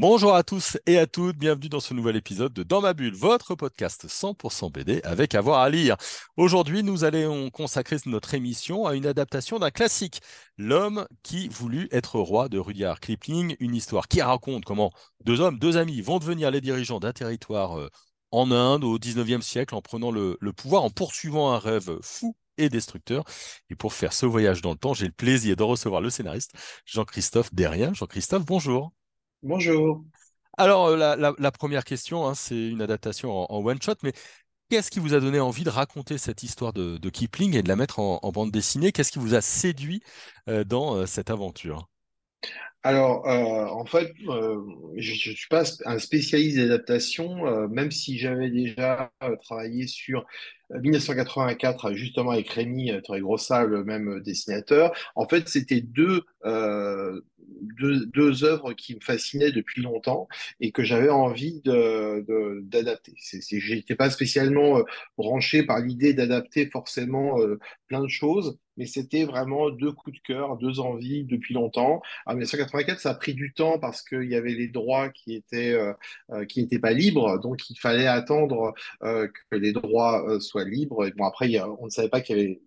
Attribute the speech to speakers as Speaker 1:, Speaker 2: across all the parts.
Speaker 1: Bonjour à tous et à toutes, bienvenue dans ce nouvel épisode de Dans ma bulle, votre podcast 100% BD avec avoir à lire. Aujourd'hui, nous allons consacrer notre émission à une adaptation d'un classique, L'homme qui voulut être roi de Rudyard Kipling, une histoire qui raconte comment deux hommes, deux amis vont devenir les dirigeants d'un territoire euh, en Inde au 19e siècle en prenant le, le pouvoir, en poursuivant un rêve fou et destructeur. Et pour faire ce voyage dans le temps, j'ai le plaisir de recevoir le scénariste Jean-Christophe Derrien. Jean-Christophe, bonjour.
Speaker 2: Bonjour.
Speaker 1: Alors, euh, la, la- la première question, hein, c'est une adaptation en, en one-shot, mais qu'est-ce qui vous a donné envie de raconter cette histoire de, de Kipling et de la mettre en, en bande dessinée? Qu'est-ce qui vous a séduit euh, dans euh, cette aventure?
Speaker 2: Alors, euh, en fait, euh, je ne suis pas un spécialiste d'adaptation, euh, même si j'avais déjà travaillé sur euh, 1984, justement avec Rémi euh, Torregrossa, le même dessinateur. En fait, c'était deux, deux, œuvres qui me fascinaient depuis longtemps et que j'avais envie de, de- d'adapter. C'est, c'est, j'étais pas spécialement euh, branché par l'idée d'adapter forcément euh, plein de choses, mais c'était vraiment deux coups de cœur, deux envies depuis longtemps. En 1984, ça a pris du temps parce qu'il y avait les droits qui étaient euh, qui n'étaient pas libres, donc il fallait attendre que les droits soient libres. Et bon, après, on ne savait pas qu'il y avait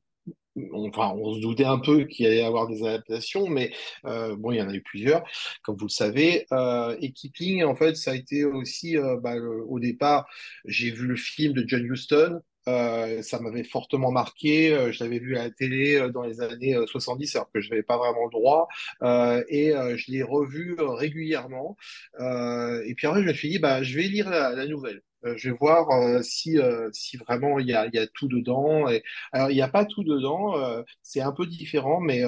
Speaker 2: On se doutait un peu qu'il allait y avoir des adaptations, mais euh, bon, il y en a eu plusieurs, comme vous le savez. Euh, et Kipling, en fait, ça a été aussi, euh, bah, au départ, j'ai vu le film de John Huston. Euh, ça m'avait fortement marqué. Je l'avais vu à la télé dans les années euh, 70, alors que je n'avais pas vraiment le droit. Et je l'ai revu régulièrement. Et puis après, je me suis dit, bah, je vais lire la nouvelle. Euh, je vais voir euh, si, euh, si vraiment il y a, tout dedans. Alors, il n'y a pas tout dedans, c'est un peu différent, mais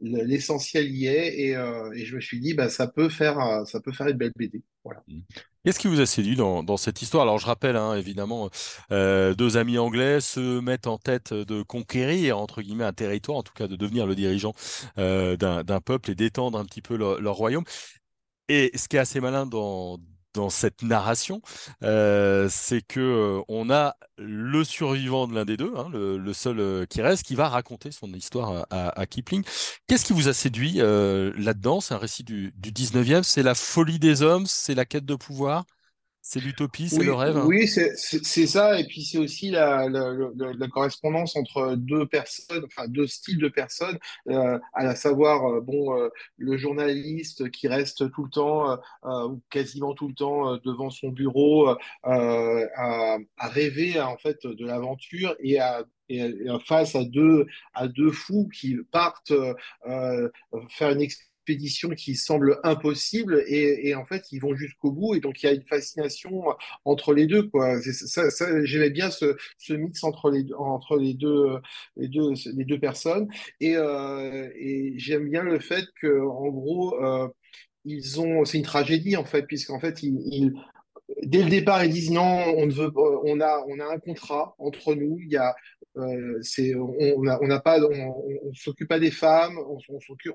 Speaker 2: l'essentiel y est. Et, je me suis dit, bah, ça peut faire, ça peut faire une belle BD. Voilà.
Speaker 1: Mm. Qu'est-ce qui vous a séduit dans, cette histoire? Alors, je rappelle, hein, évidemment, deux amis anglais se mettent en tête de conquérir, entre guillemets, un territoire, en tout cas de devenir le dirigeant d'un peuple et d'étendre un petit peu leur royaume. Et ce qui est assez malin dans, dans cette narration, euh, c'est que euh, on a le survivant de l'un des deux, hein, le, seul euh, qui reste, qui va raconter son histoire à, Kipling. Qu'est-ce qui vous a séduit là-dedans? C'est un récit du, du 19e, c'est la folie des hommes, c'est la quête de pouvoir, c'est l'utopie, c'est le rêve. hein
Speaker 2: oui, c'est ça. Et puis c'est aussi la, la, la- la correspondance entre deux personnes, enfin deux styles de personnes, euh, à savoir, euh, bon, euh, le journaliste qui reste tout le temps, ou quasiment tout le temps, devant son bureau, à, à rêver en fait de l'aventure et à et, et face à deux à deux fous qui partent euh, faire une expédition qui semble impossible et, en fait ils vont jusqu'au bout et donc il y a une fascination entre les deux quoi. J'aimais bien ce, mix entre les deux, les deux les deux personnes et, euh, j'aime bien le fait que en gros euh, ils ont c'est une tragédie en fait puisqu'en fait ils, dès le départ, ils disent non, on ne veut, pas- on a, on a un contrat entre nous. Il y a, euh, c'est, on n'a pas, on, s'occupe pas des femmes, on,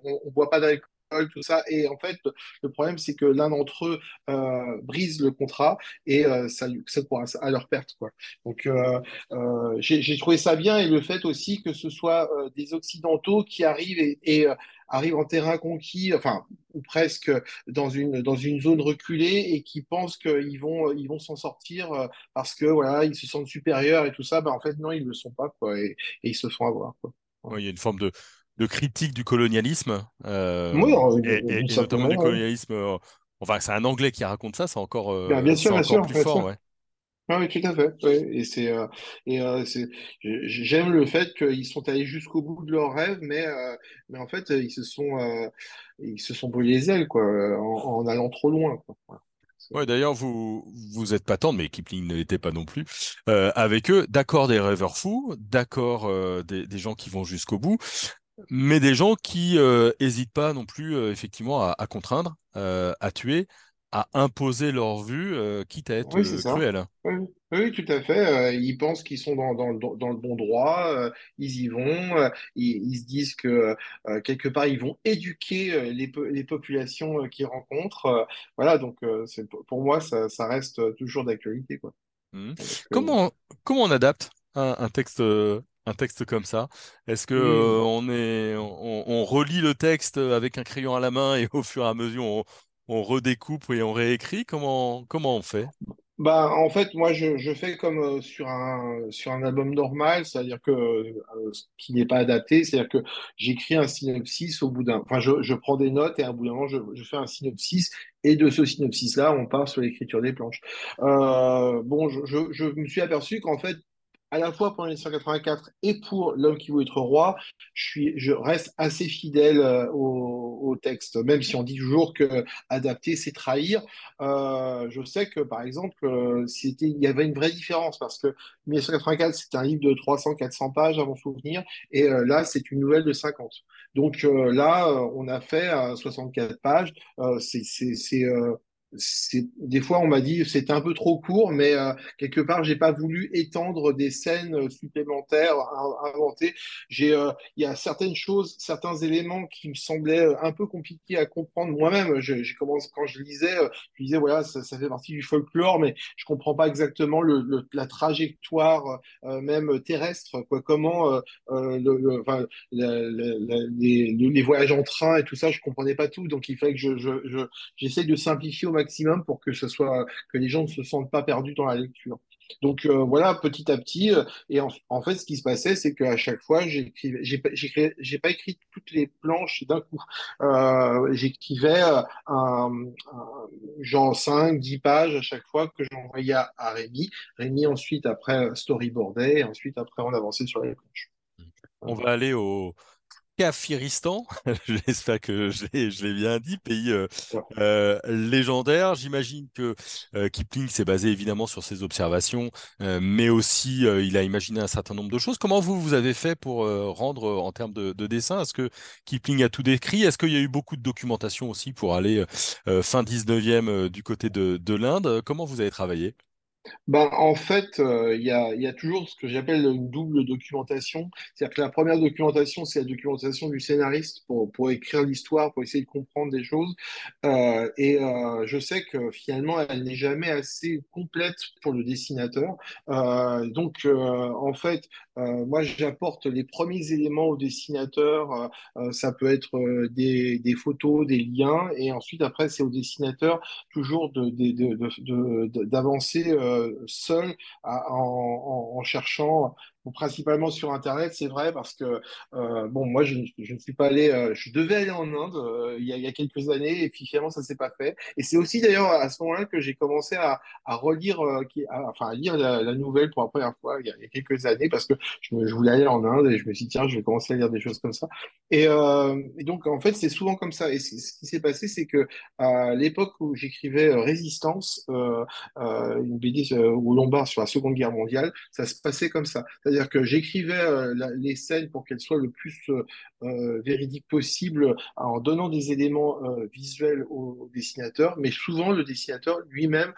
Speaker 2: on boit pas d'alcool, tout ça. Et en fait, le problème, c'est que l'un d'entre eux euh, brise le contrat et euh, ça, ça pourra à leur perte, quoi. Donc, euh, euh, j'ai trouvé ça bien et le fait aussi que ce soit des Occidentaux qui arrivent et, arrivent en terrain conquis, enfin ou presque dans une, dans une zone reculée et qui pensent qu'ils vont, ils vont s'en sortir parce que voilà, ils se sentent supérieurs et tout ça, ben en fait non, ils le sont pas quoi et, ils se font avoir quoi.
Speaker 1: Il y a une forme de, de critique du colonialisme,
Speaker 2: Oui,
Speaker 1: euh,
Speaker 2: alors,
Speaker 1: et, et- notamment du
Speaker 2: oui.
Speaker 1: colonialisme. euh, enfin, c'est un Anglais qui raconte ça, c'est encore,
Speaker 2: Bien, bien
Speaker 1: euh,
Speaker 2: sûr, bien
Speaker 1: encore
Speaker 2: sûr,
Speaker 1: plus
Speaker 2: bien
Speaker 1: fort,
Speaker 2: sûr.
Speaker 1: ouais.
Speaker 2: Ah oui, tout à fait. Oui. Et c'est euh, et euh, c'est j'ai- j'aime le fait qu'ils sont allés jusqu'au bout de leur rêve, mais euh, mais en fait ils se sont ils se sont brûlés les ailes quoi en, en allant trop loin quoi. Voilà.
Speaker 1: Ouais, d'ailleurs, vous vous êtes pas tendre, mais Kipling ne l'était pas non plus. euh, avec eux, d'accord des rêveurs fous, d'accord euh, des, des gens qui vont jusqu'au bout, mais des gens qui euh, hésitent pas non plus, euh, effectivement, à, à contraindre, euh, à tuer, à imposer leur vue, quitte à être
Speaker 2: Oui,
Speaker 1: cruel.
Speaker 2: Oui, oui, tout à fait. ils pensent qu'ils sont dans, dans, dans, le bon droit, ils y vont, ils, ils, se disent que quelque part, ils vont éduquer les, les populations qu'ils rencontrent. voilà, donc c'est, pour moi, ça, ça reste toujours d'actualité. Quoi.
Speaker 1: Mmh. comment, comment on adapte un, un texte un texte comme ça Est-ce que
Speaker 2: Hmm.
Speaker 1: on est on, on relit le texte avec un crayon à la main et au fur et à mesure on, on redécoupe et on réécrit? Comment comment on fait?
Speaker 2: Bah, en fait, moi, je, je fais comme euh, sur un, sur un album normal, c'est-à-dire que euh, ce qui n'est pas adapté, c'est-à-dire que j'écris un synopsis au bout d'un, enfin, je, je prends des notes et à un bout d'un moment, je, je fais un synopsis et de ce synopsis-là, on part sur l'écriture des planches. Euh, bon, je me suis aperçu qu'en fait, à la fois pour 1984 et pour L'homme qui veut être roi, je, reste assez fidèle euh, au, texte, même si on dit toujours que adapter, c'est trahir. Euh, je sais que, par exemple, euh, il y avait une vraie différence parce que 1984, c'est un livre de 300-400 pages à mon souvenir, et là, c'est une nouvelle de 50. Donc là, on a fait 64 pages. c'est des fois on m'a dit c'était un peu trop court, mais euh, quelque part j'ai pas voulu étendre des scènes euh, supplémentaires inventées. J'ai euh, il y a certaines choses, certains éléments qui me semblaient un peu compliqués à comprendre moi-même. J'ai commencé quand je lisais, je disais voilà ça, fait partie du folklore, mais je comprends pas exactement le, la trajectoire même terrestre, quoi. Comment les, voyages en train et tout ça, je comprenais pas tout, donc il fallait que je j'essaie je, je, de simplifier au maximum maximum pour que ce soit que les gens ne se sentent pas perdus dans la lecture. Donc euh, voilà, petit à petit. Euh, et en, fait, ce qui se passait, c'est qu'à chaque fois, j'ai pas écrit toutes les planches d'un coup. Euh, j'écrivais genre 5, 10 pages à chaque fois que j'envoyais à, à Rémi. Rémi ensuite après storyboardait et ensuite après on avançait sur les planches.
Speaker 1: On va aller au, Kafiristan, j'espère que je l'ai bien dit, pays euh, euh, légendaire. J'imagine que euh, Kipling s'est basé évidemment sur ses observations, euh, mais aussi euh, il a imaginé un certain nombre de choses. Comment vous, vous avez fait pour euh, rendre en termes de, de dessin? Est-ce que Kipling a tout décrit? Est-ce qu'il y a eu beaucoup de documentation aussi pour aller fin 19e du côté de, de l'Inde? Comment vous avez travaillé?
Speaker 2: Ben, en fait, euh, il y a, toujours ce que j'appelle une double documentation. C'est-à-dire que la première documentation, c'est la documentation du scénariste pour, écrire l'histoire, pour essayer de comprendre des choses. Euh, et euh, je sais que finalement, elle n'est jamais assez complète pour le dessinateur. Donc, en fait, moi, j'apporte les premiers éléments au dessinateur. ça peut être des, photos, des liens. Et ensuite, après, c'est au dessinateur toujours d'avancer seul à, en, en, en, cherchant principalement sur Internet, c'est vrai, parce que euh, bon, moi, je, ne suis pas allé, euh, je devais aller en Inde euh, il, y a, quelques années, et finalement, ça s'est pas fait. Et c'est aussi d'ailleurs à ce moment-là que j'ai commencé à, à relire, qui, enfin, à lire la, nouvelle pour la première fois il y a, quelques années, parce que je, voulais aller en Inde et je me suis dit tiens, je vais commencer à lire des choses comme ça. Et, et donc, en fait, c'est souvent comme ça. Et ce qui s'est passé, c'est que à l'époque où j'écrivais Résistance, une BD au Lombard sur la Seconde Guerre mondiale, ça se passait comme ça. C'est-à-dire que j'écrivais euh, les scènes pour qu'elles soient le plus euh, euh véridiques possible en donnant des éléments visuels au, au, dessinateur, mais souvent le dessinateur lui-même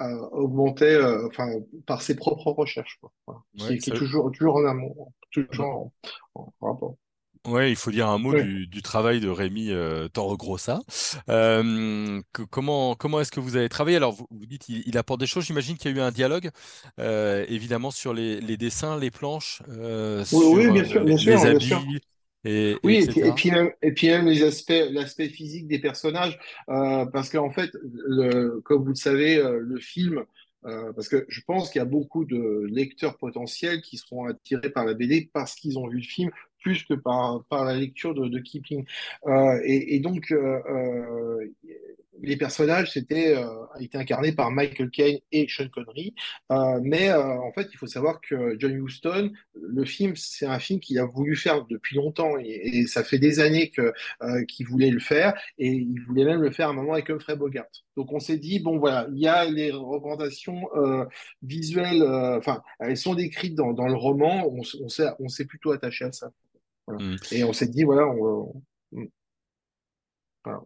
Speaker 2: augmentait enfin, par ses propres recherches, quoi, voilà. ouais, qui, qui, est toujours, toujours en amont, toujours en, en rapport.
Speaker 1: Ouais, il faut dire un mot
Speaker 2: Oui.
Speaker 1: du, du travail de Rémi euh, Torregrossa. Euh, comment comment est-ce que vous avez travaillé? Alors, vous, vous dites il, il apporte des choses. J'imagine qu'il y a eu un dialogue, euh, évidemment, sur les, les dessins, les planches, euh,
Speaker 2: Oui, oui,
Speaker 1: sur
Speaker 2: bien
Speaker 1: euh,
Speaker 2: sûr,
Speaker 1: les,
Speaker 2: bien
Speaker 1: les
Speaker 2: sûr, bien sûr.
Speaker 1: habits, et,
Speaker 2: Oui, puis, et
Speaker 1: etc.
Speaker 2: puis même, et puis même les aspects, l'aspect physique des personnages, parce qu'en fait, le, comme vous le savez, le film, euh, parce que je pense qu'il y a beaucoup de lecteurs potentiels qui seront attirés par la BD parce qu'ils ont vu le film que par, la lecture de, de Kipling. Euh, et, donc, euh, euh les personnages c'était euh, été incarnés par Michael Caine et Sean Connery. Mais en fait il faut savoir que John Huston le film c'est un film qu'il a voulu faire depuis longtemps et, ça fait des années que qu'il voulait le faire et il voulait même le faire à un moment avec Humphrey Bogart. Donc on s'est dit bon voilà il y a les représentations visuelles enfin elles sont décrites dans, le roman. On s'est plutôt attaché à ça voilà.
Speaker 1: Mm.
Speaker 2: et on s'est dit voilà on, on, voilà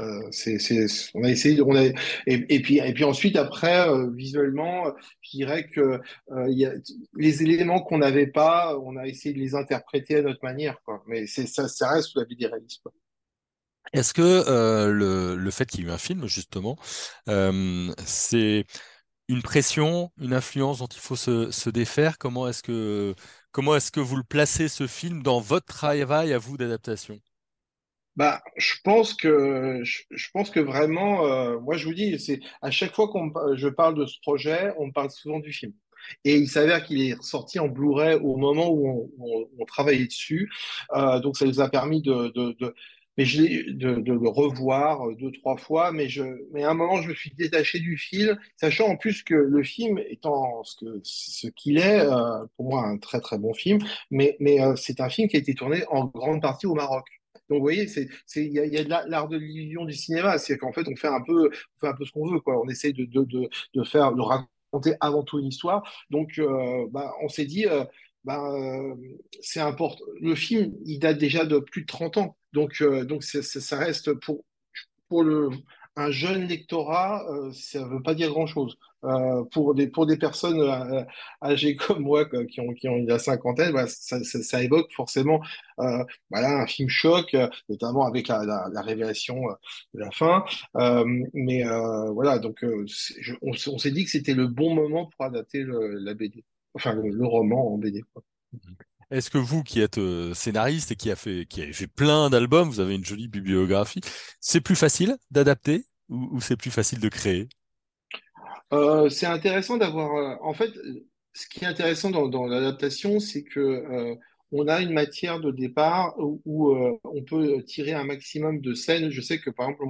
Speaker 2: Euh, c'est, c'est, on a essayé, on a, et, et puis, et puis ensuite, après, euh, visuellement, je dirais que euh, y a, les éléments qu'on n'avait pas, on a essayé de les interpréter à notre manière, quoi. Mais c'est, ça, ça reste sous la vie des réalistes, quoi.
Speaker 1: Est-ce que euh, le, le fait qu'il y ait eu un film, justement, euh, c'est une pression, une influence dont il faut se, se défaire? Comment est-ce que, comment est-ce que vous le placez, ce film, dans votre travail à vous d'adaptation?
Speaker 2: Bah, je pense que je, pense que vraiment, euh, moi je vous dis, c'est à chaque fois qu'on je parle de ce projet, on parle souvent du film. Et il s'avère qu'il est sorti en Blu-ray au moment où on, travaillait dessus, Euh, donc ça nous a permis de de, le revoir euh, deux trois fois. Mais je, mais à un moment, je me suis détaché du film, sachant en plus que le film étant ce que ce qu'il est, euh, pour moi un très très bon film, mais mais euh, c'est un film qui a été tourné en grande partie au Maroc. Donc, vous voyez, c'est, il y a, de la- l'art de l'illusion du cinéma. C'est qu'en fait, on fait un peu, fait un peu ce qu'on veut, quoi. On essaye de, de, de, faire, de raconter avant tout une histoire. Donc, bah, on s'est dit, bah, c'est important. Le film, il date déjà de plus de 30 ans. Donc, euh, donc c'est- c'est- ça reste pour, pour le, un jeune lectorat, euh, ça ne veut pas dire grand-chose. Euh, pour des, pour des personnes euh, âgées comme moi, qui ont, qui ont la cinquantaine, bah, ça, ça, ça évoque forcément euh, voilà, un film choc, notamment avec la, la, la révélation de la fin. Mais voilà, donc je- on, s'est dit que c'était le bon moment pour adapter le- la BD, enfin le, roman en BD.
Speaker 1: Est-ce que vous, qui êtes euh, scénariste et qui avez fait plein d'albums, vous avez une jolie bibliographie, c'est plus facile d'adapter ou, c'est plus facile de créer?
Speaker 2: Euh, c'est intéressant d'avoir. euh, en fait, ce qui est intéressant dans, l'adaptation, c'est que on a une matière de départ où, on peut tirer un maximum de scènes. Je sais que par exemple,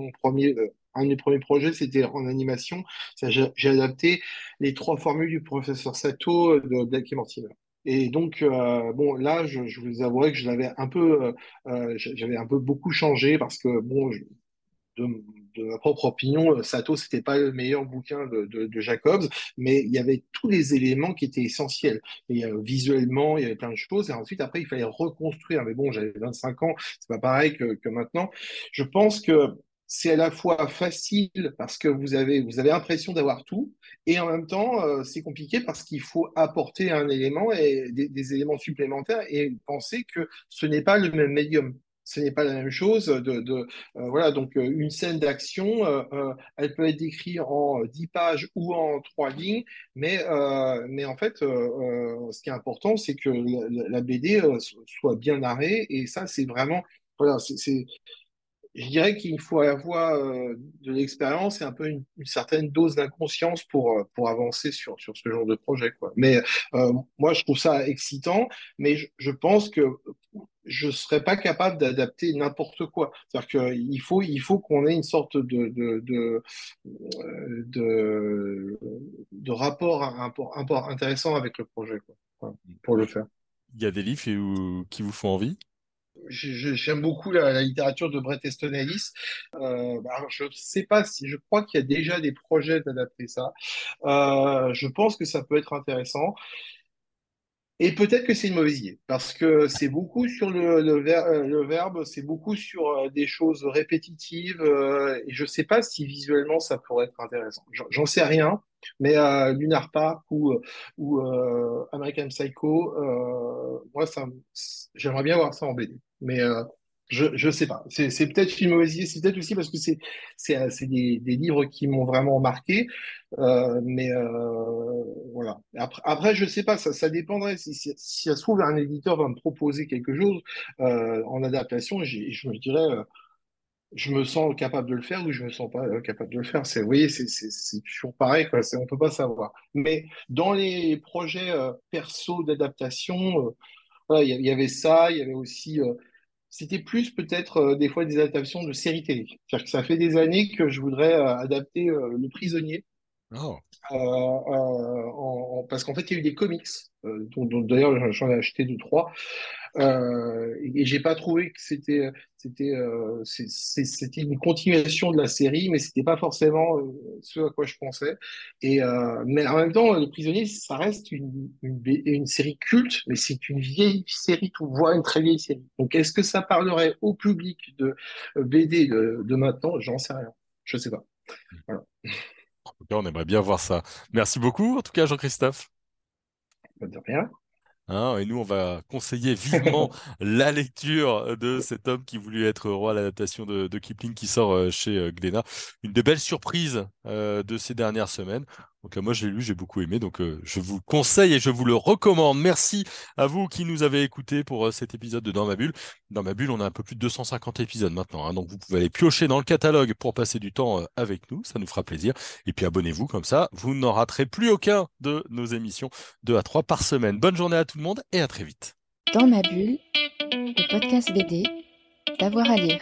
Speaker 2: un de mes premiers projets, c'était en animation. J'ai adapté les trois formules du professeur Sato de Black et Mortimer. Et donc, euh, bon, là, je, vous avouerai que je l'avais un peu, euh, euh, j'avais un peu beaucoup changé parce que, bon, de, ma propre opinion, Sato, c'était pas le meilleur bouquin de, Jacobs, mais il y avait tous les éléments qui étaient essentiels. Et visuellement, il y avait plein de choses. Et ensuite, après, il fallait reconstruire. Mais bon, j'avais 25 ans, c'est pas pareil que maintenant. Je pense que c'est à la fois facile parce que vous avez, vous avez l'impression d'avoir tout, et en même temps, euh, c'est compliqué parce qu'il faut apporter un élément et des, éléments supplémentaires et penser que ce n'est pas le même médium ce n'est pas la même chose. De, euh, voilà, donc euh, une scène d'action, elle peut être décrite en 10 pages ou en 3 lignes, mais, mais en fait, ce qui est important, c'est que la, la BD soit bien narrée, et ça, c'est vraiment, voilà, c'est- je dirais qu'il faut avoir euh, de l'expérience et un peu une, certaine dose d'inconscience pour, euh, pour avancer sur, sur ce genre de projet, quoi. Mais euh, moi, je trouve ça excitant, mais je, pense que je ne serais pas capable d'adapter n'importe quoi. C'est-à-dire qu'il faut, il faut qu'on ait une sorte de, de, de, de, de rapport, un rapport intéressant avec le projet, quoi, pour le faire.
Speaker 1: Il y a des livres qui vous font envie?
Speaker 2: J'aime beaucoup la, littérature de Bret Easton Ellis. Euh, bah, je ne sais pas si je crois qu'il y a déjà des projets d'adapter ça. Euh, je pense que ça peut être intéressant. Et peut-être que c'est une mauvaise idée, parce que c'est beaucoup sur le, euh, verbe, c'est beaucoup sur des choses répétitives, et je sais pas si visuellement ça pourrait être intéressant. J'en sais rien, mais euh, Lunar Park ou, euh, euh, American Psycho, euh, moi, j'aimerais bien voir ça en BD. Mais je, je sais pas. C'est peut-être une mauvaise c'est peut-être aussi parce que c'est des, livres qui m'ont vraiment marqué. Mais voilà. Après, après, je sais pas, ça, ça dépendrait. Si, si, si ça se trouve, un éditeur va me proposer quelque chose en adaptation, je me dirais, je me sens capable de le faire ou je me sens pas euh, capable de le faire. C'est, vous voyez, c'est toujours pareil, quoi. C'est, on peut pas savoir. Mais dans les projets euh, perso d'adaptation, euh, voilà, il y, avait ça, il y avait aussi. euh, c'était plus peut-être des fois des adaptations de séries télé. C'est-à-dire que ça fait des années que je voudrais adapter Le Prisonnier
Speaker 1: Oh.
Speaker 2: en- en- parce qu'en fait, il y a eu des comics, dont, dont d'ailleurs j'en ai acheté deux, trois, Euh, et, et j'ai pas trouvé que c'était c'était euh, c'était une continuation de la série, mais c'était pas forcément euh, ce à quoi je pensais. Et mais en même temps, Le Prisonnier, ça reste une, une, série culte, mais c'est une vieille série, voit une très vieille série. Donc, est-ce que ça parlerait au public de BD de, de maintenant? J'en sais rien. Je sais pas. Voilà.
Speaker 1: En tout cas, on aimerait bien voir ça. Merci beaucoup, en tout cas, Jean-Christophe.
Speaker 2: Pas de rien.
Speaker 1: Hein, et nous, on va conseiller vivement la lecture de cet homme qui voulut être roi, l'adaptation de, de Kipling qui sort euh, chez euh, Glénat. Une des belles surprises euh, de ces dernières semaines. Donc, euh, moi, je l'ai lu, j'ai beaucoup aimé. Donc, euh, je vous conseille et je vous le recommande. Merci à vous qui nous avez écoutés pour euh, cet épisode de Dans ma bulle. Dans ma bulle, on a un peu plus de 250 épisodes maintenant. hein. donc, vous pouvez aller piocher dans le catalogue pour passer du temps avec nous. Ça nous fera plaisir. Et puis, abonnez-vous comme ça. Vous n'en raterez plus aucun de nos émissions. 2 à 3 par semaine. Bonne journée à tout le monde et à très vite.
Speaker 3: Dans ma bulle, le podcast BD, d'avoir à lire.